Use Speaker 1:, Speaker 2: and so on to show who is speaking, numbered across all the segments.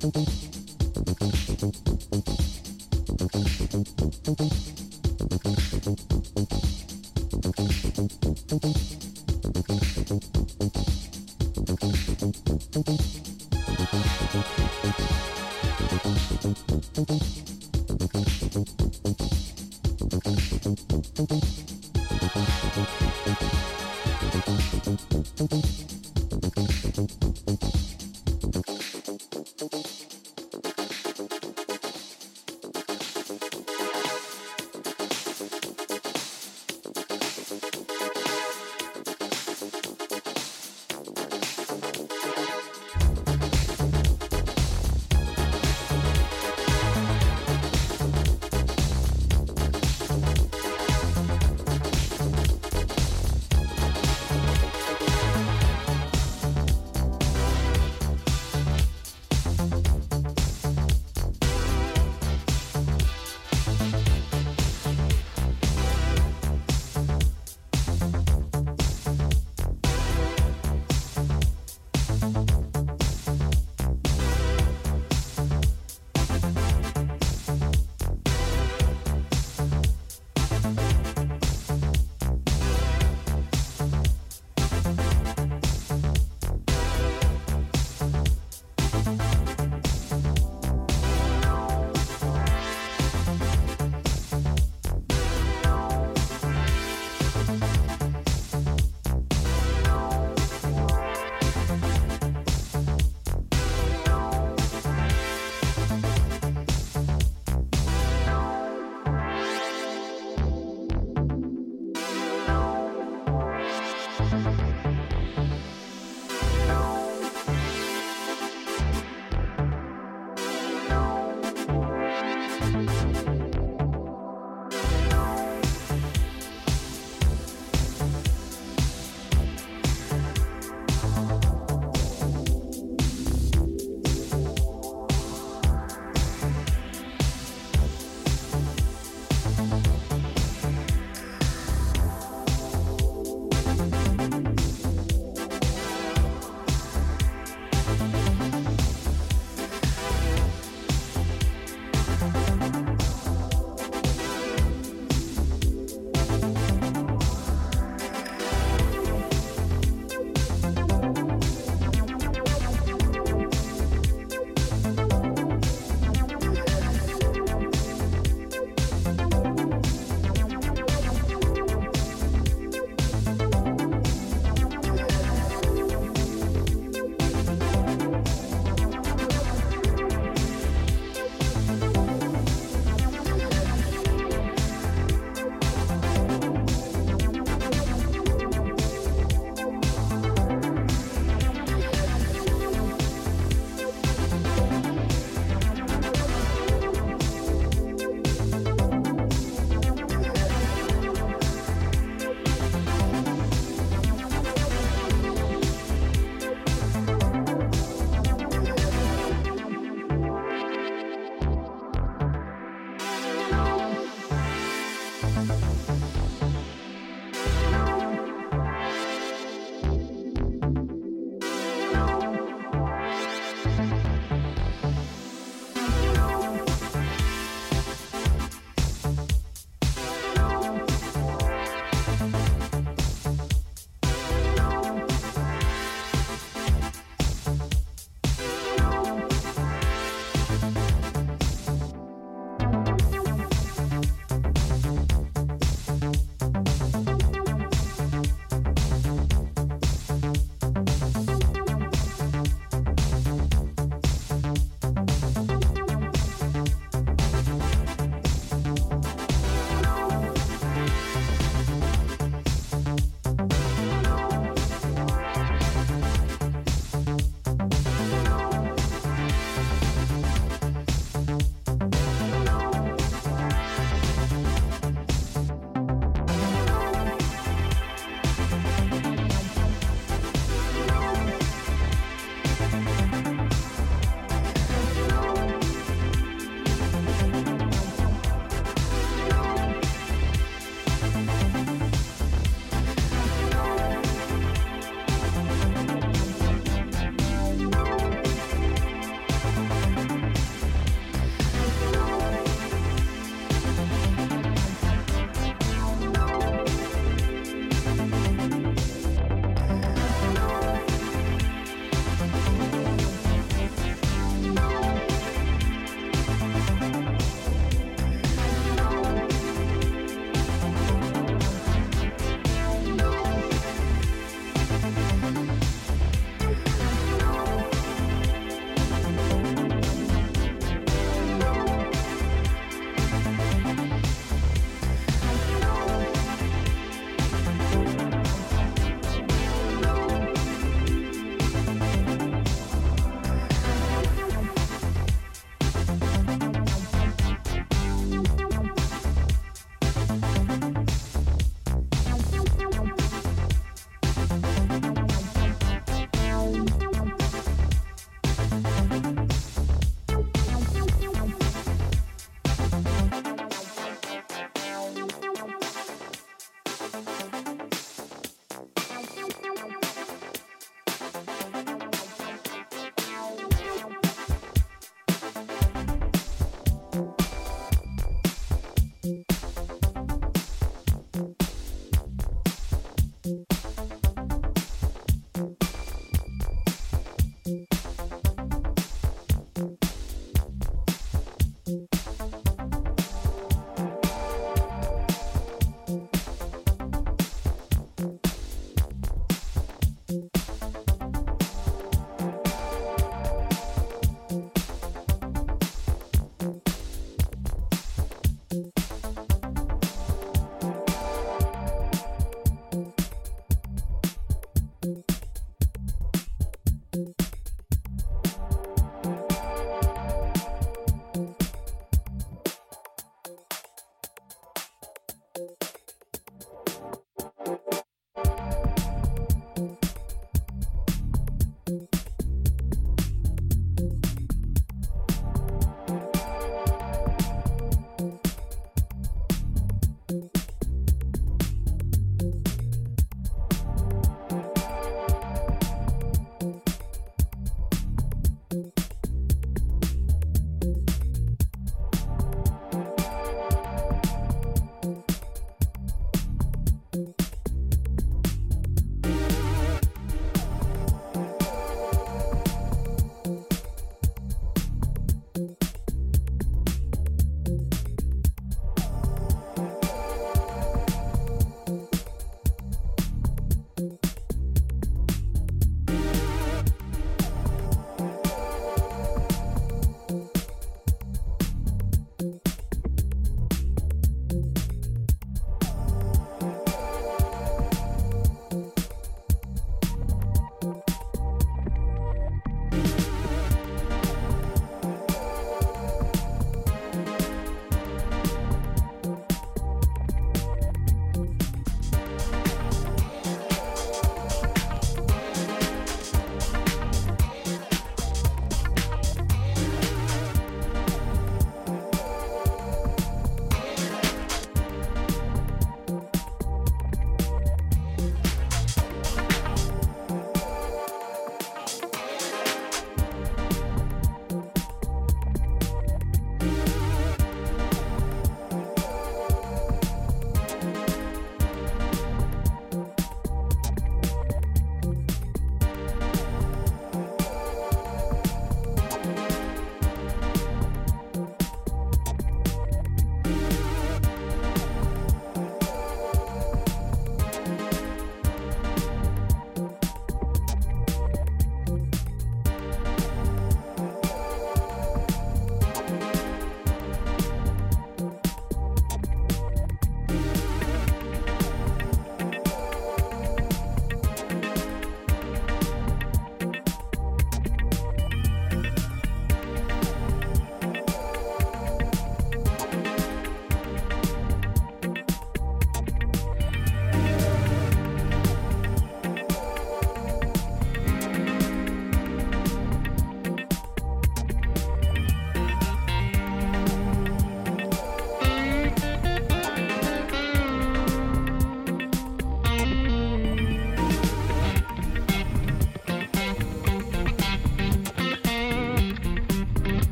Speaker 1: Thank you.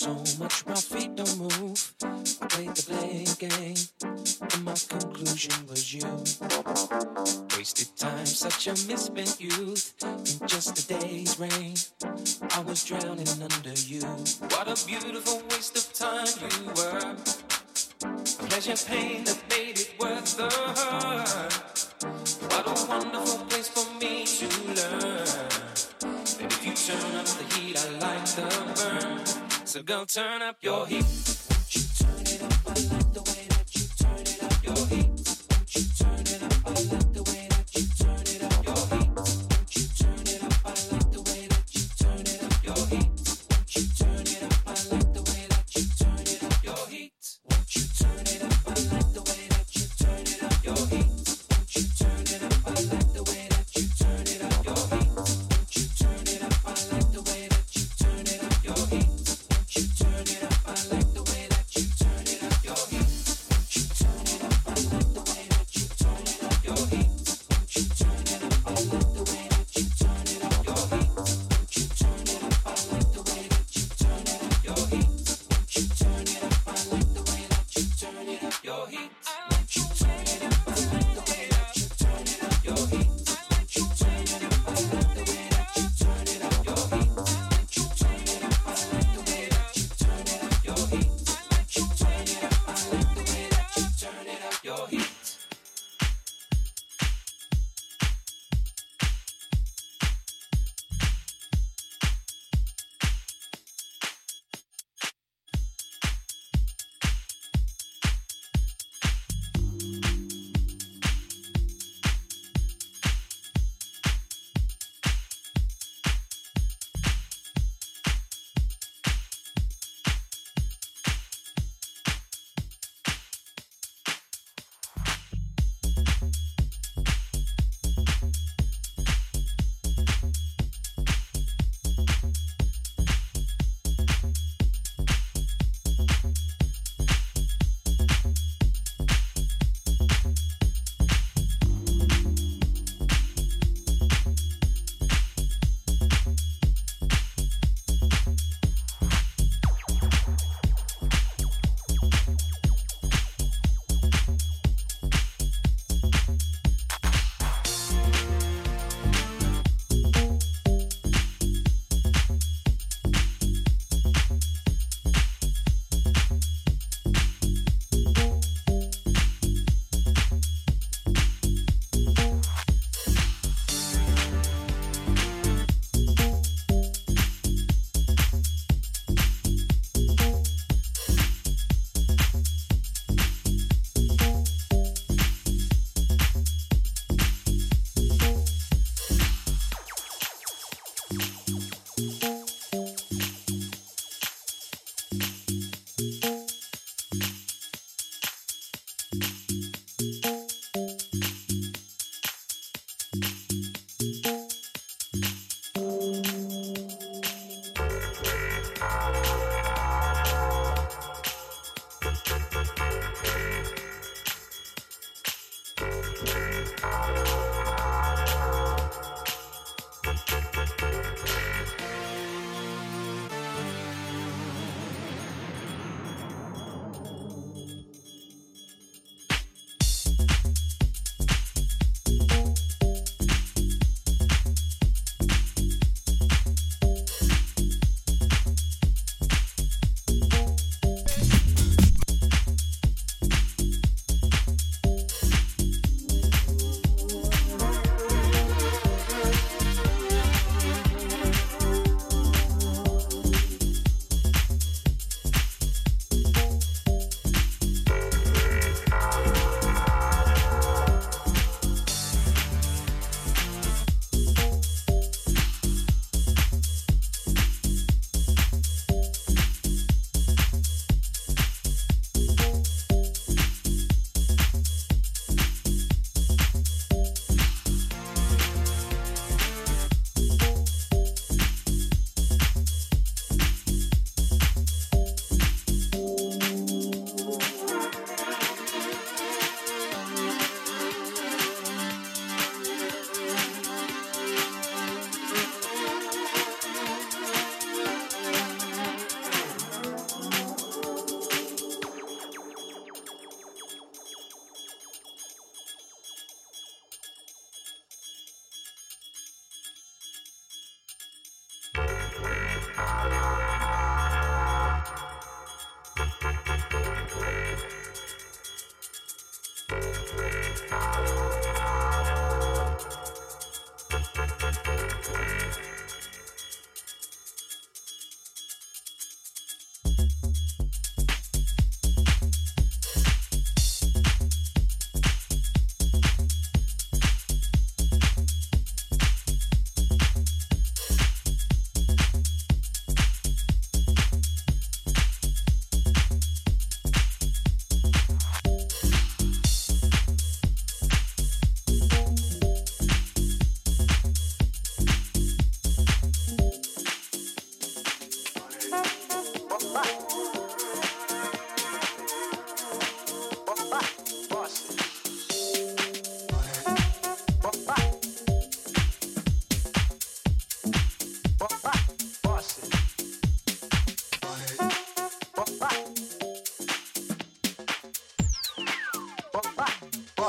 Speaker 1: So
Speaker 2: much my feet don't move. I played the blame game, and my conclusion was you. Wasted time, such a misspent youth. In just a day's rain, I was drowning under you. What a beautiful waste of time you were. Pleasure, pain, Turn up your heat.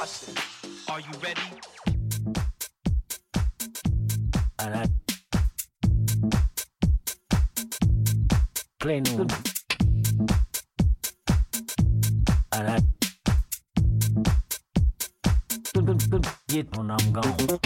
Speaker 2: Are you ready?
Speaker 3: And I play no. And I get when I'm gone.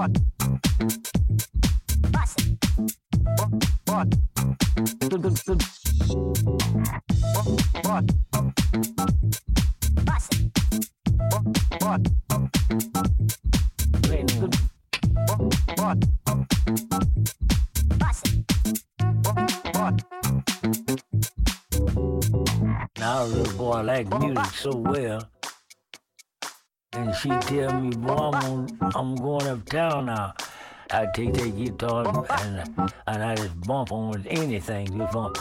Speaker 4: What?
Speaker 3: I take that guitar and, and I just bump on with anything just bump.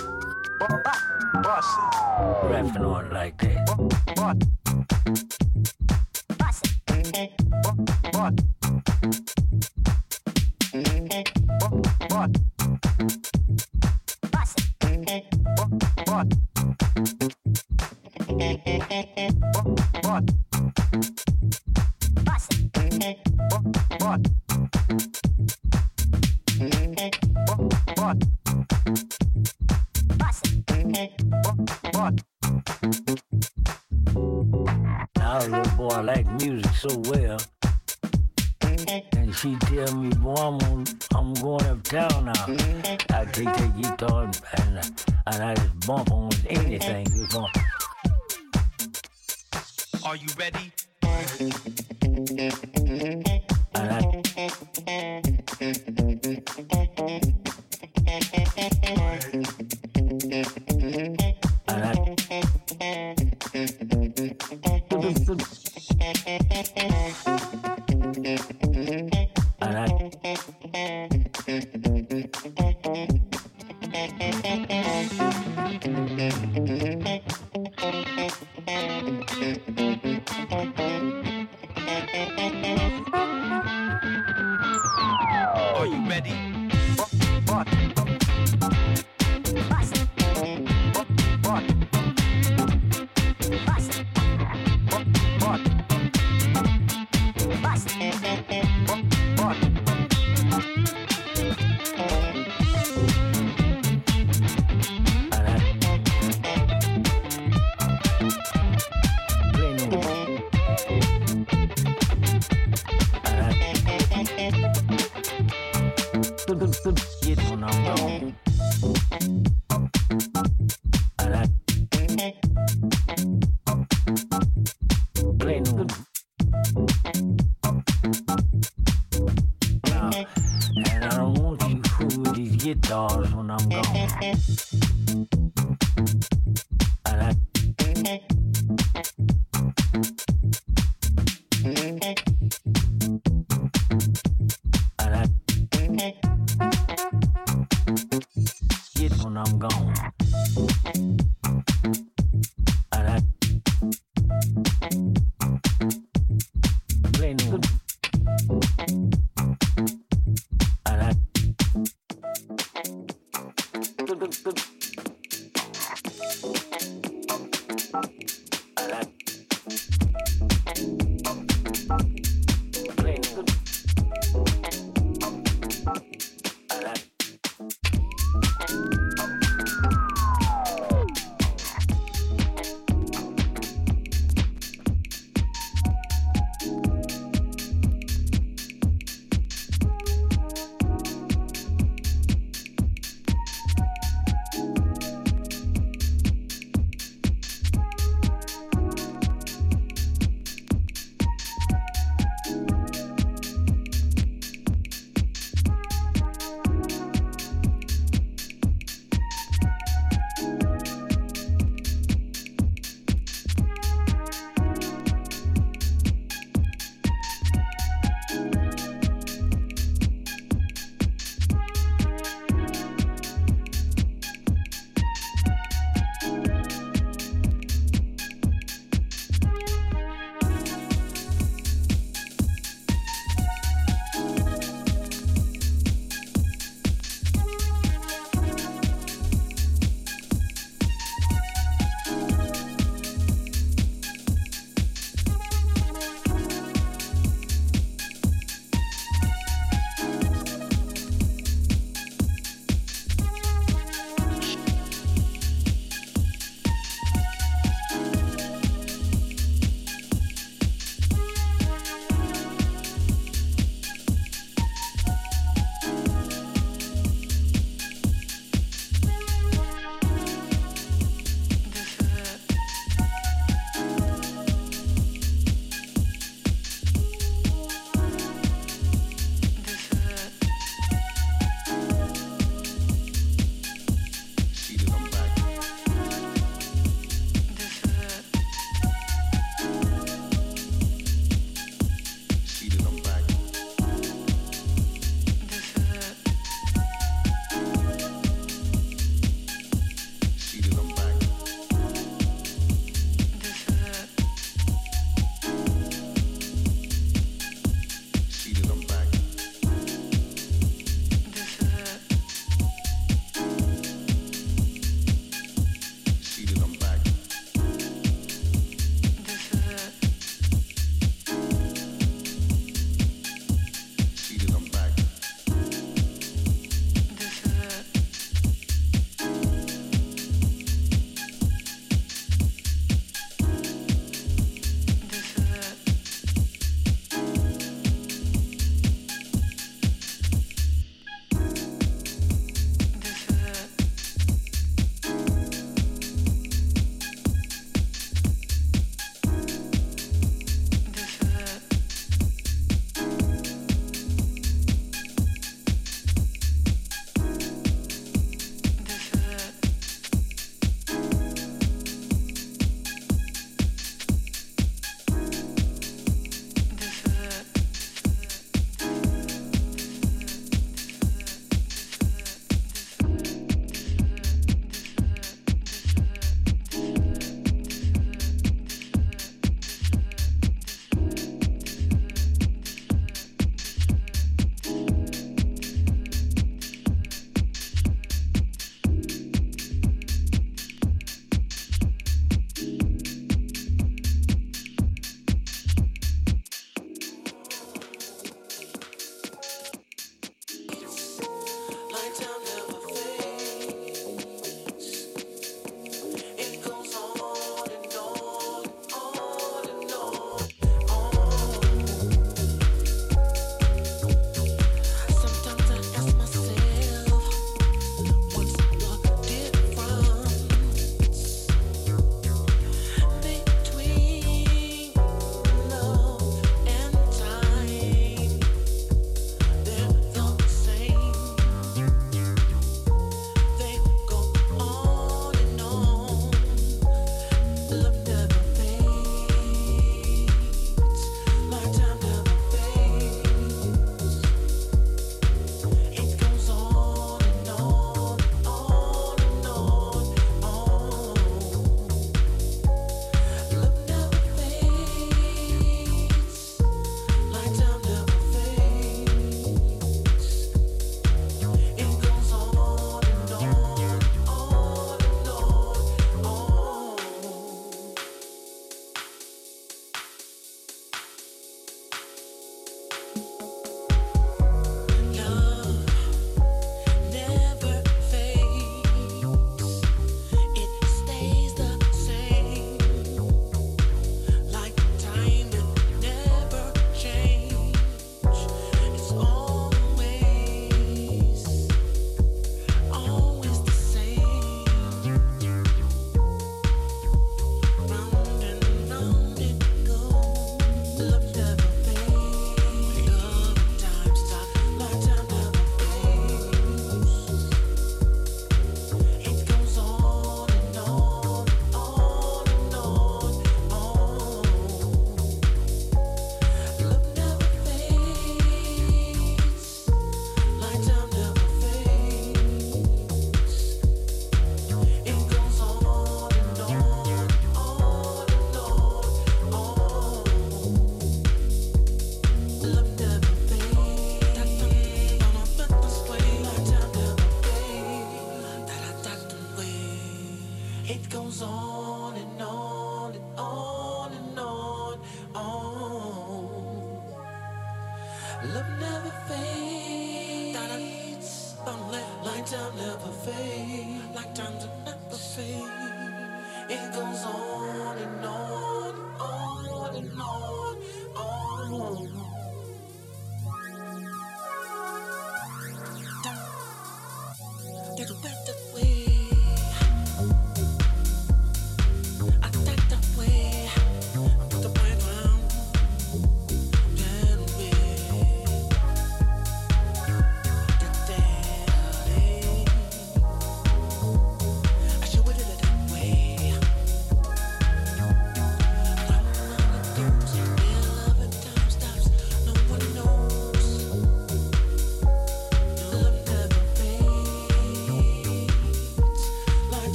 Speaker 4: Bust it.
Speaker 3: Rapping on it like that. Bust it. Bust it.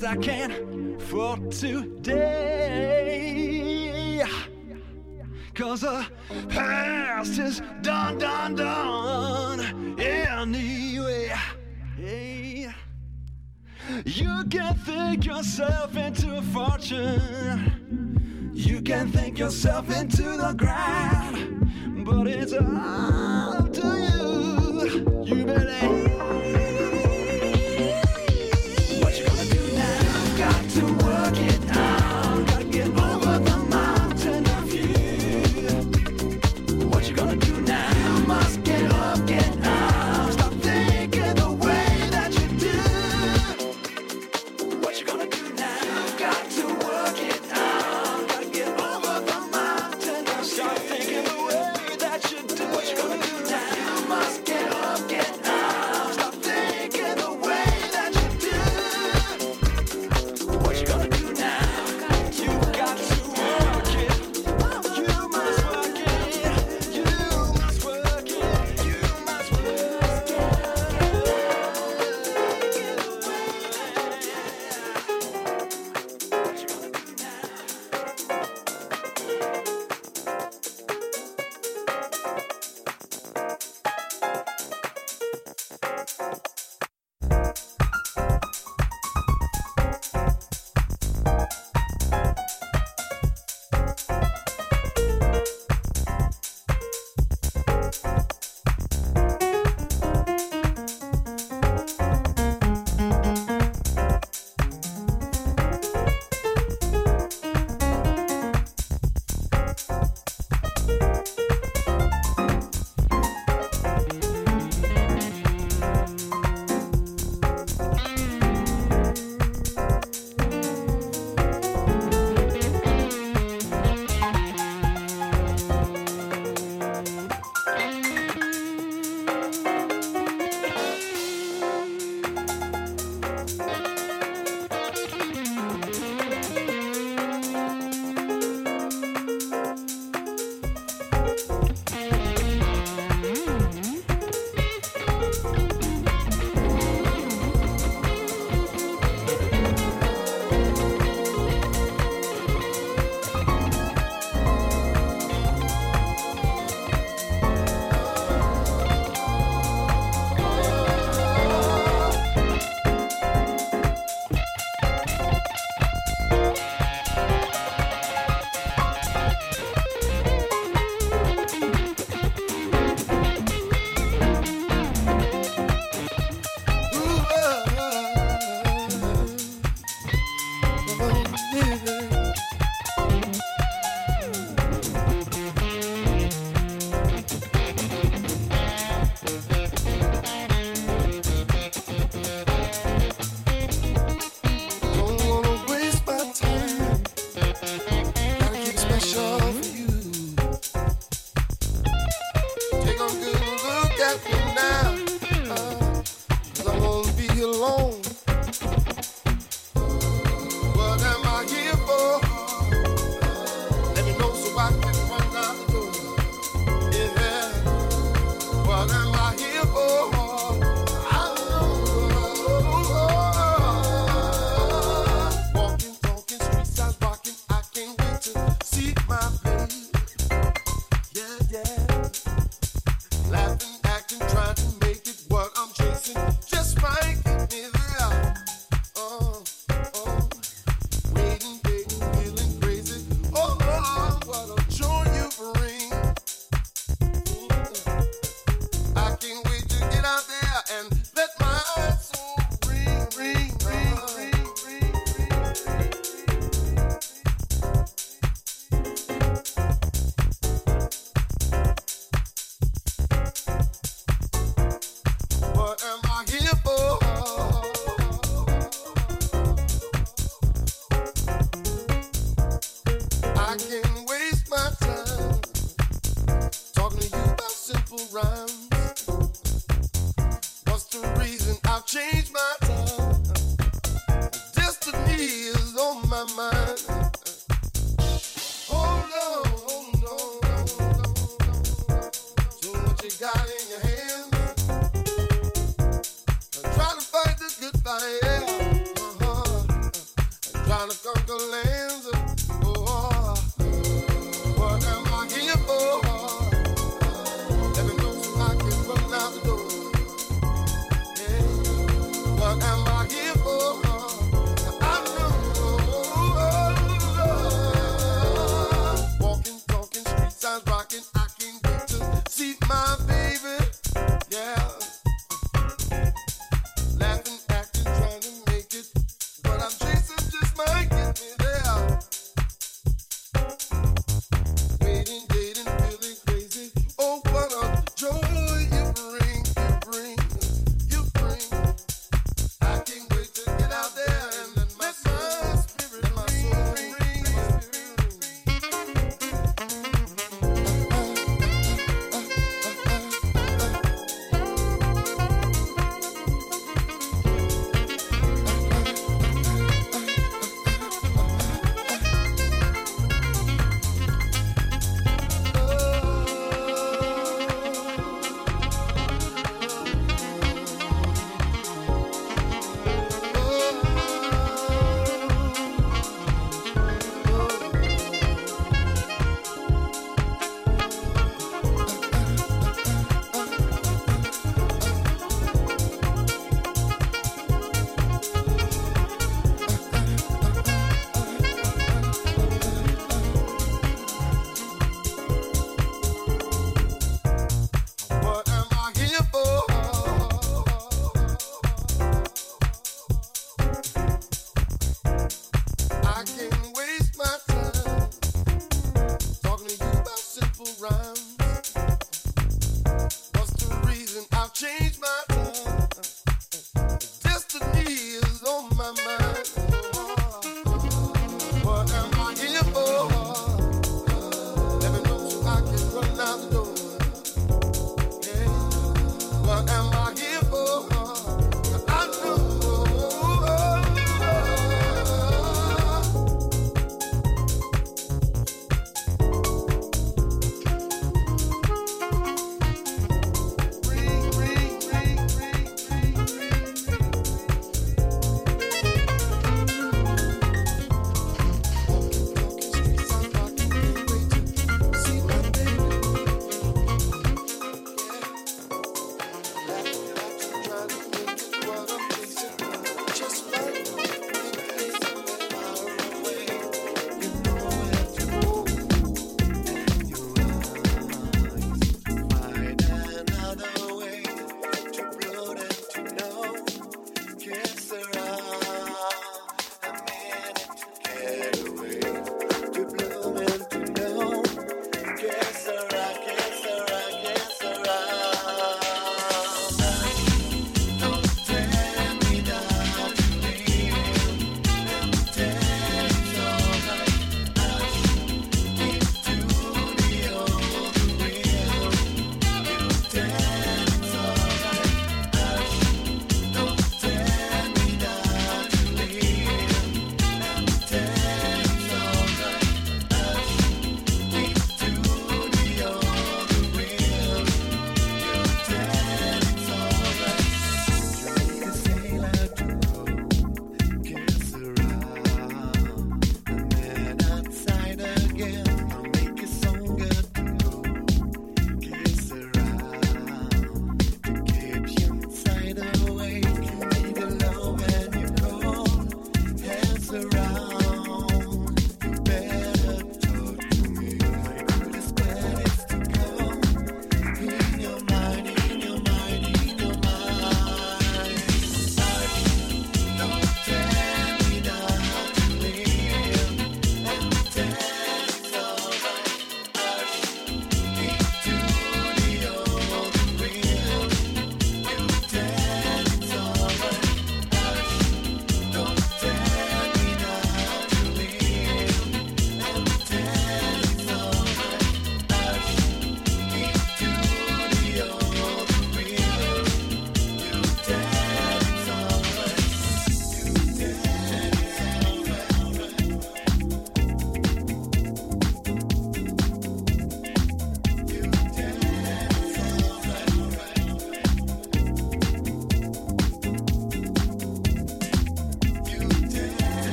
Speaker 5: Best I can for today.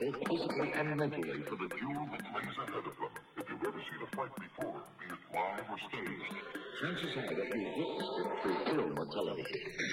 Speaker 3: Physically and mentally for the duel that lays ahead of them. If you've ever seen a fight before, be it live or staged, chances are that you've witnessed it through film or television.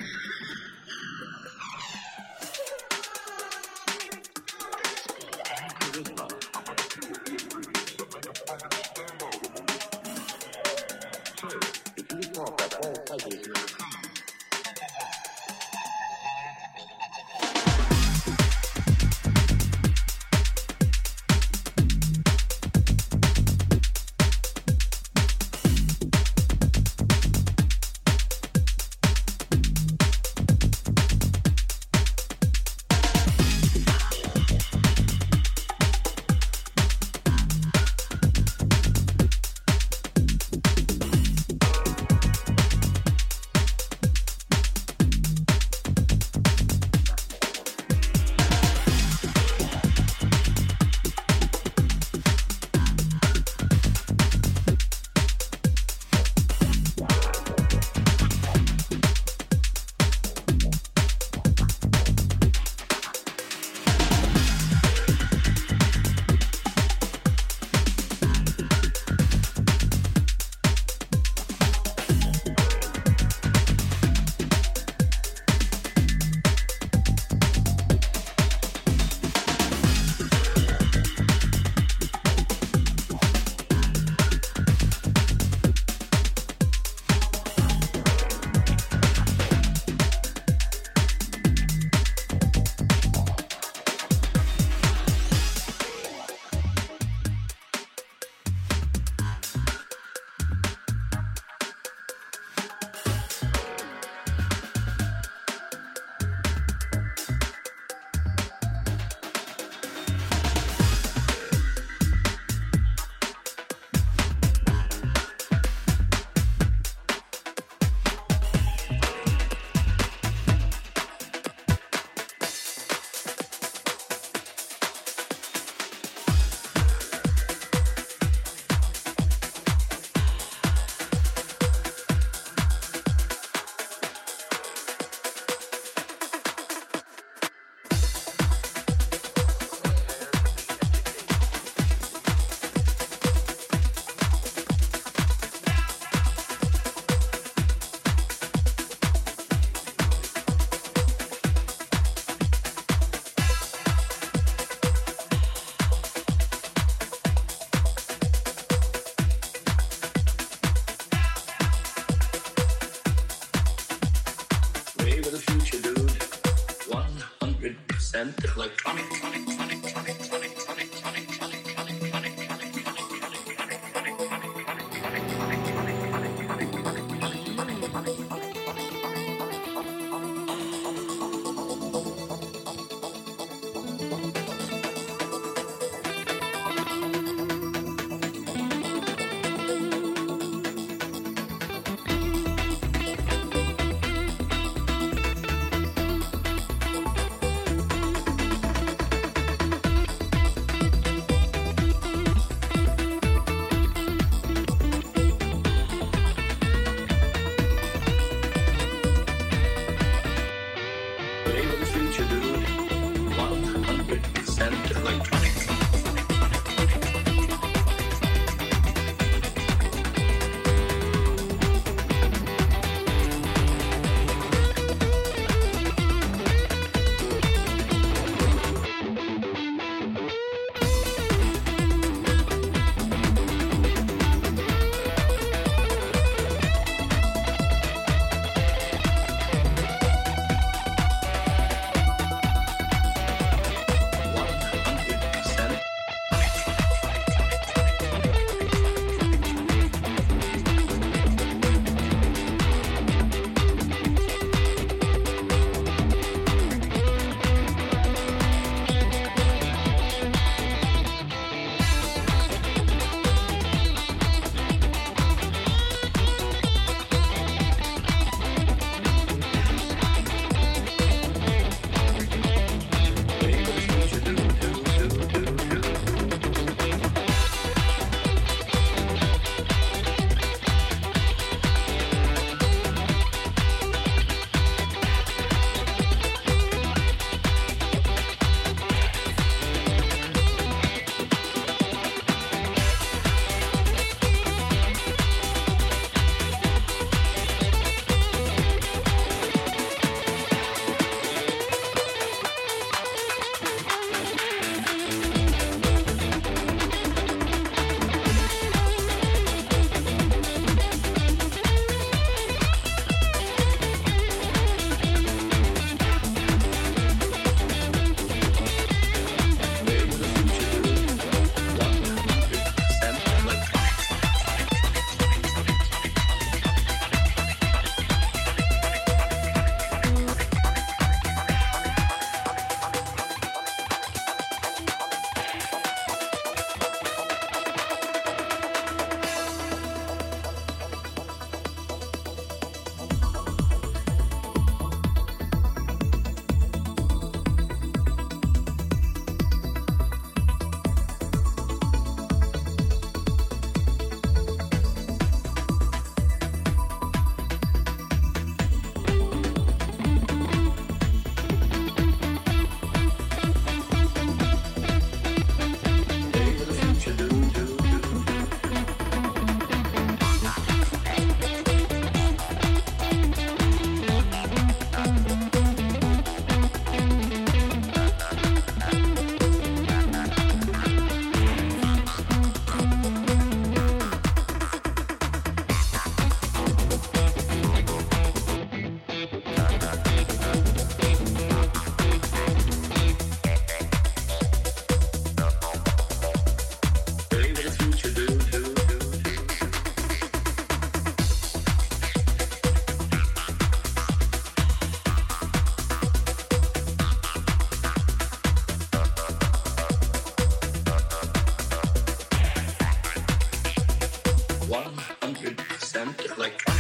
Speaker 6: 100%
Speaker 7: like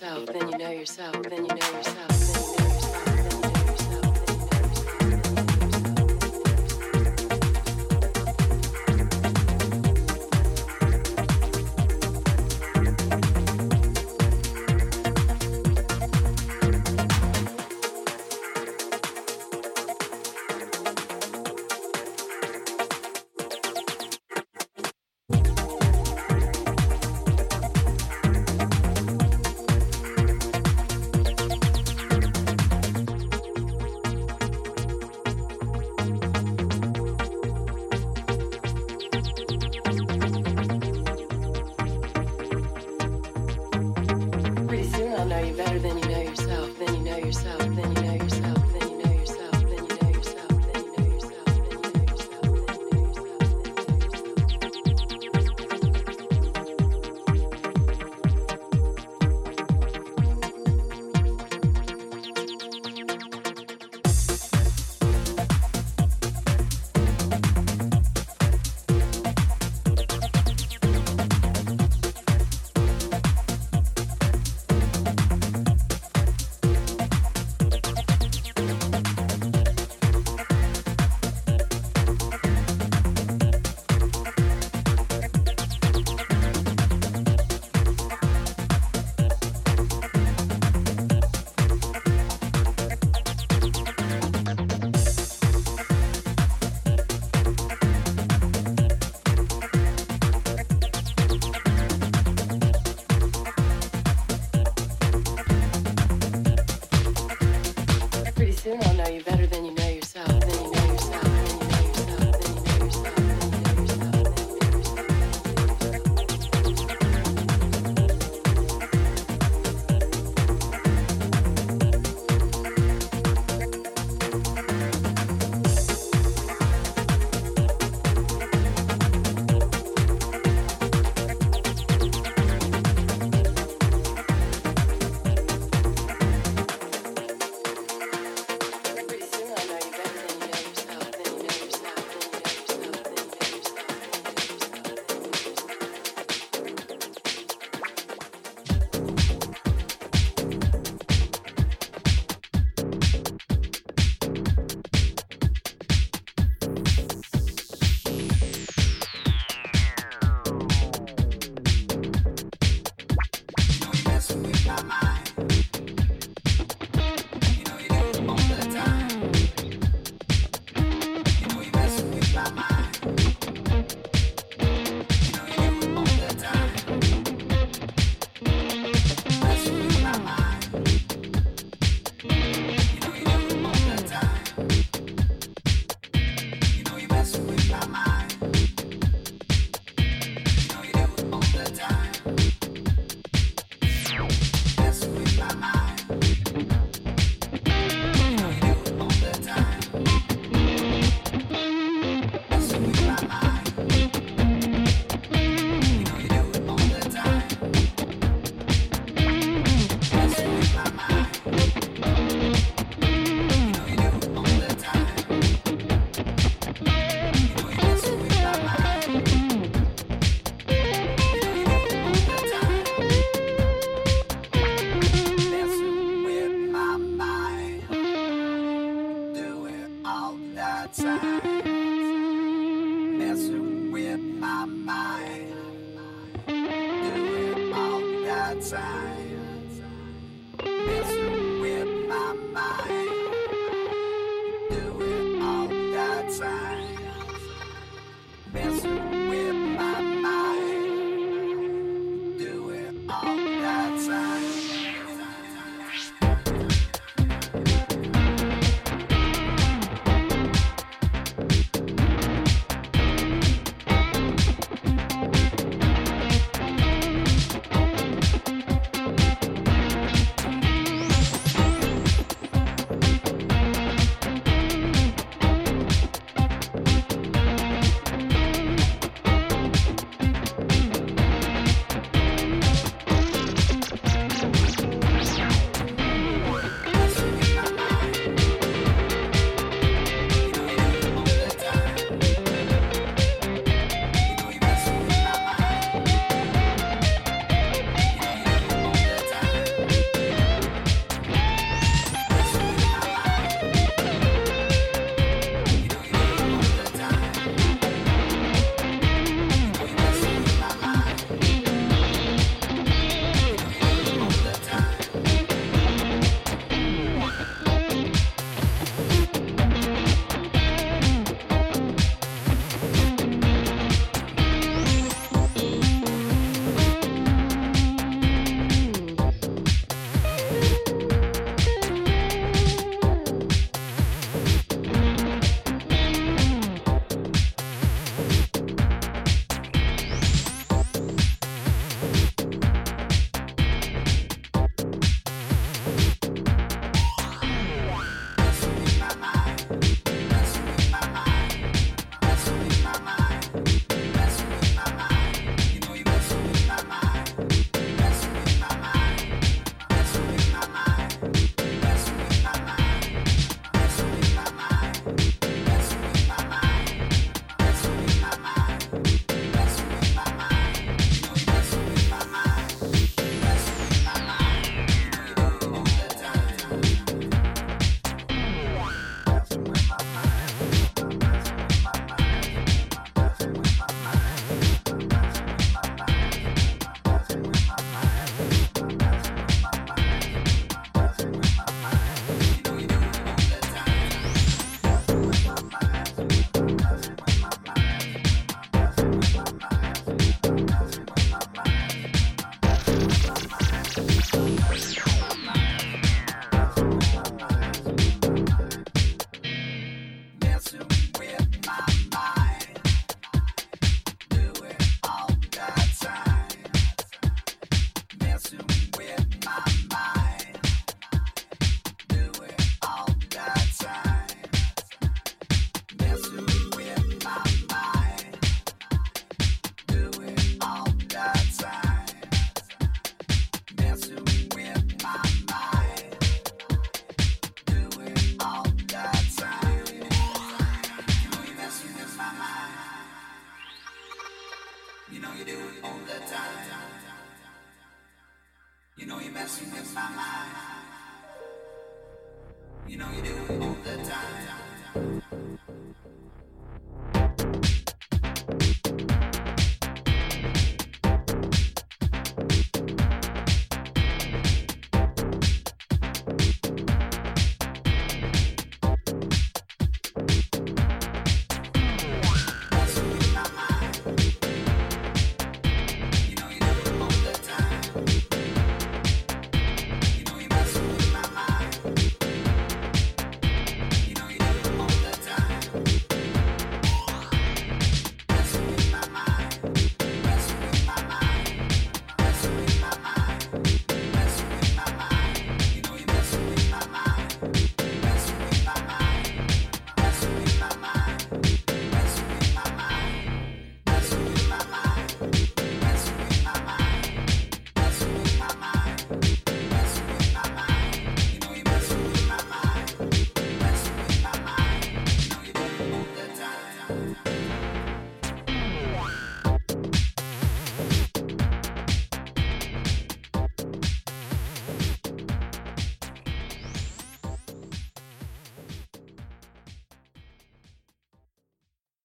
Speaker 8: yourself, then you know yourself, then you know